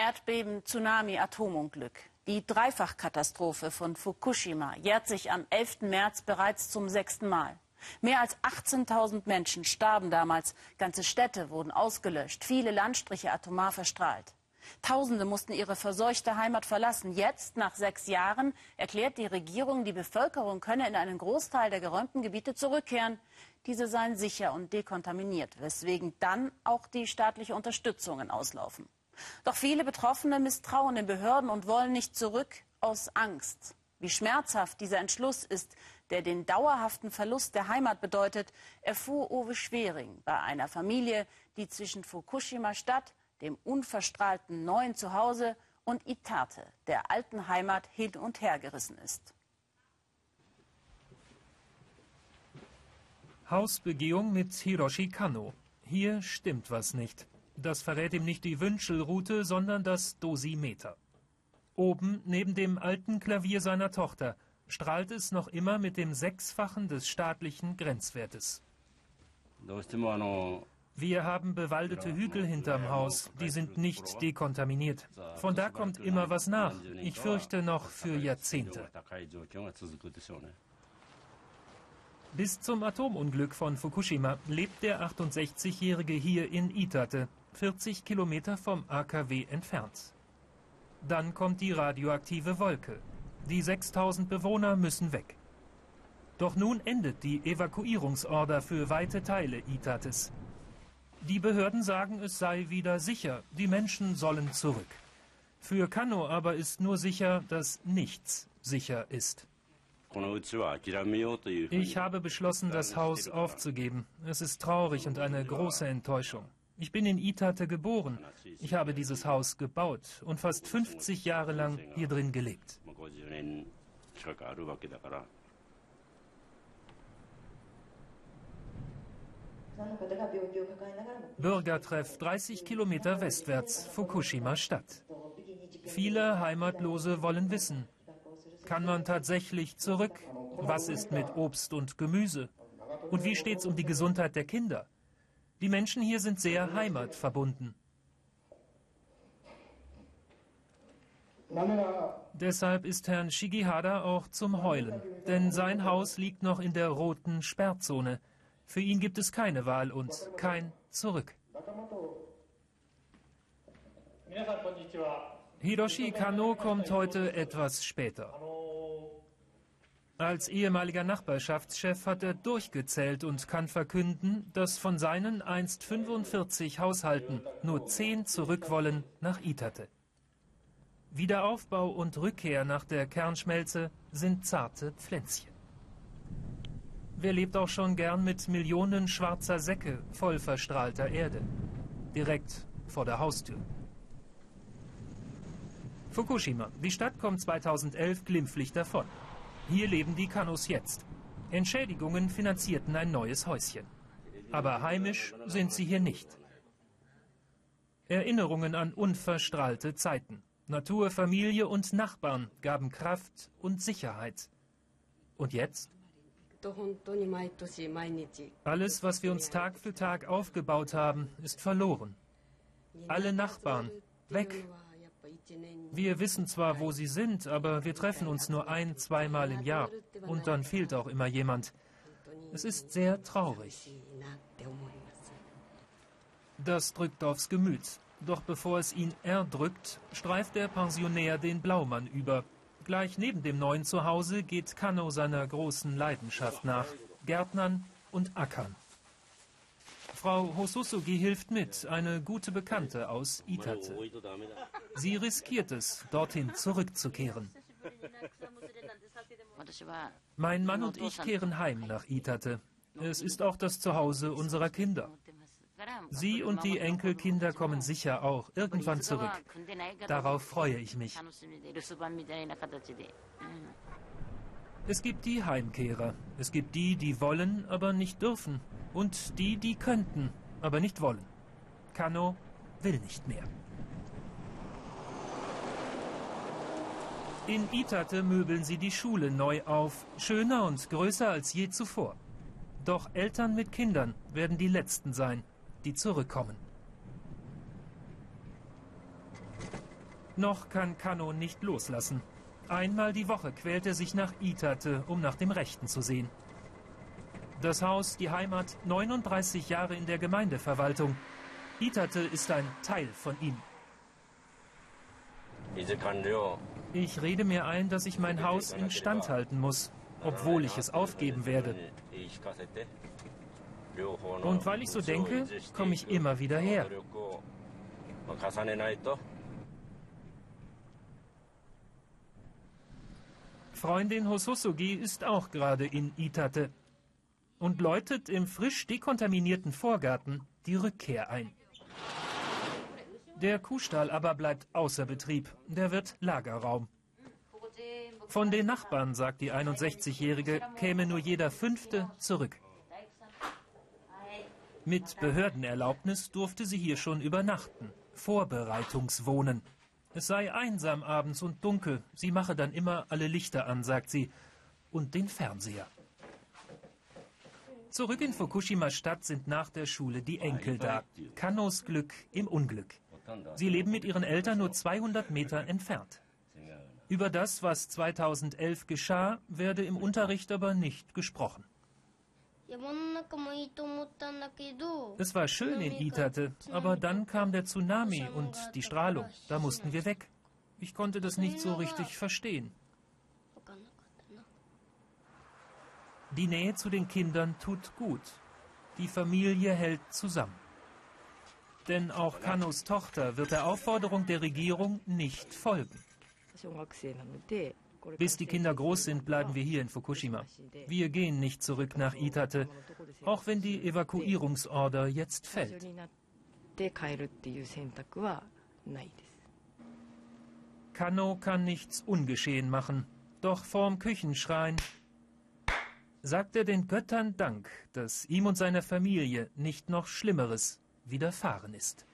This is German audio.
Erdbeben, Tsunami, Atomunglück. Die Dreifachkatastrophe von Fukushima jährt sich am 11. März bereits zum sechsten Mal. Mehr als 18.000 Menschen starben damals, ganze Städte wurden ausgelöscht, viele Landstriche atomar verstrahlt. Tausende mussten ihre verseuchte Heimat verlassen. Jetzt, nach sechs Jahren, erklärt die Regierung, die Bevölkerung könne in einen Großteil der geräumten Gebiete zurückkehren. Diese seien sicher und dekontaminiert, weswegen dann auch die staatliche Unterstützungen auslaufen. Doch viele Betroffene misstrauen den Behörden und wollen nicht zurück aus Angst. Wie schmerzhaft dieser Entschluss ist, der den dauerhaften Verlust der Heimat bedeutet, erfuhr Uwe Schwering bei einer Familie, die zwischen Fukushima Stadt, dem unverstrahlten neuen Zuhause und Itate, der alten Heimat, hin und her gerissen ist. Hausbegehung mit Hiroshi Kano. Hier stimmt was nicht. Das verrät ihm nicht die Wünschelroute, sondern das Dosimeter. Oben, neben dem alten Klavier seiner Tochter, strahlt es noch immer mit dem Sechsfachen des staatlichen Grenzwertes. Wir haben bewaldete Hügel hinterm Haus, die sind nicht dekontaminiert. Von da kommt immer was nach. Ich fürchte noch für Jahrzehnte. Bis zum Atomunglück von Fukushima lebt der 68-Jährige hier in Itate, 40 Kilometer vom AKW entfernt. Dann kommt die radioaktive Wolke. Die 6000 Bewohner müssen weg. Doch nun endet die Evakuierungsorder für weite Teile Itates. Die Behörden sagen, es sei wieder sicher, die Menschen sollen zurück. Für Kano aber ist nur sicher, dass nichts sicher ist. Ich habe beschlossen, das Haus aufzugeben. Es ist traurig und eine große Enttäuschung. Ich bin in Itate geboren. Ich habe dieses Haus gebaut und fast 50 Jahre lang hier drin gelebt. Bürgertreff 30 Kilometer westwärts, Fukushima Stadt. Viele Heimatlose wollen wissen, kann man tatsächlich zurück? Was ist mit Obst und Gemüse? Und wie steht es um die Gesundheit der Kinder? Die Menschen hier sind sehr heimatverbunden. Deshalb ist Herrn Shigihara auch zum Heulen, denn sein Haus liegt noch in der roten Sperrzone. Für ihn gibt es keine Wahl und kein Zurück. Hiroshi Kano kommt heute etwas später. Als ehemaliger Nachbarschaftschef hat er durchgezählt und kann verkünden, dass von seinen einst 45 Haushalten nur 10 zurück wollen nach Itate. Wiederaufbau und Rückkehr nach der Kernschmelze sind zarte Pflänzchen. Wer lebt auch schon gern mit Millionen schwarzer Säcke voll verstrahlter Erde? Direkt vor der Haustür. Fukushima. Die Stadt kommt 2011 glimpflich davon. Hier leben die Kanus jetzt. Entschädigungen finanzierten ein neues Häuschen. Aber heimisch sind sie hier nicht. Erinnerungen an unverstrahlte Zeiten. Natur, Familie und Nachbarn gaben Kraft und Sicherheit. Und jetzt? Alles, was wir uns Tag für Tag aufgebaut haben, ist verloren. Alle Nachbarn, weg. Wir wissen zwar, wo sie sind, aber wir treffen uns nur ein, zweimal im Jahr. Und dann fehlt auch immer jemand. Es ist sehr traurig. Das drückt aufs Gemüt. Doch bevor es ihn erdrückt, streift der Pensionär den Blaumann über. Gleich neben dem neuen Zuhause geht Kano seiner großen Leidenschaft nach. Gärtnern und Ackern. Frau Hosusugi hilft mit, eine gute Bekannte aus Itate. Sie riskiert es, dorthin zurückzukehren. Mein Mann und ich kehren heim nach Itate. Es ist auch das Zuhause unserer Kinder. Sie und die Enkelkinder kommen sicher auch irgendwann zurück. Darauf freue ich mich. Es gibt die Heimkehrer. Es gibt die, die wollen, aber nicht dürfen. Und die, die könnten, aber nicht wollen. Kano will nicht mehr. In Itate möbeln sie die Schule neu auf, schöner und größer als je zuvor. Doch Eltern mit Kindern werden die Letzten sein, die zurückkommen. Noch kann Kano nicht loslassen. Einmal die Woche quält er sich nach Itate, um nach dem Rechten zu sehen. Das Haus, die Heimat, 39 Jahre in der Gemeindeverwaltung. Itate ist ein Teil von ihm. Ich rede mir ein, dass ich mein Haus instand halten muss, obwohl ich es aufgeben werde. Und weil ich so denke, komme ich immer wieder her. Freundin Hososugi ist auch gerade in Itate und läutet im frisch dekontaminierten Vorgarten die Rückkehr ein. Der Kuhstall aber bleibt außer Betrieb. Der wird Lagerraum. Von den Nachbarn, sagt die 61-Jährige, käme nur jeder Fünfte zurück. Mit Behördenerlaubnis durfte sie hier schon übernachten. Vorbereitungswohnen. Es sei einsam abends und dunkel. Sie mache dann immer alle Lichter an, sagt sie. Und den Fernseher. Zurück in Fukushima Stadt sind nach der Schule die Enkel da. Kanos Glück im Unglück. Sie leben mit ihren Eltern nur 200 Meter entfernt. Über das, was 2011 geschah, werde im Unterricht aber nicht gesprochen. Es war schön in Itate, aber dann kam der Tsunami und die Strahlung. Da mussten wir weg. Ich konnte das nicht so richtig verstehen. Die Nähe zu den Kindern tut gut. Die Familie hält zusammen. Denn auch Kanos Tochter wird der Aufforderung der Regierung nicht folgen. Bis die Kinder groß sind, bleiben wir hier in Fukushima. Wir gehen nicht zurück nach Itate, auch wenn die Evakuierungsorder jetzt fällt. Kano kann nichts ungeschehen machen, doch vorm Küchenschrein sagt er den Göttern Dank, dass ihm und seiner Familie nicht noch Schlimmeres widerfahren ist.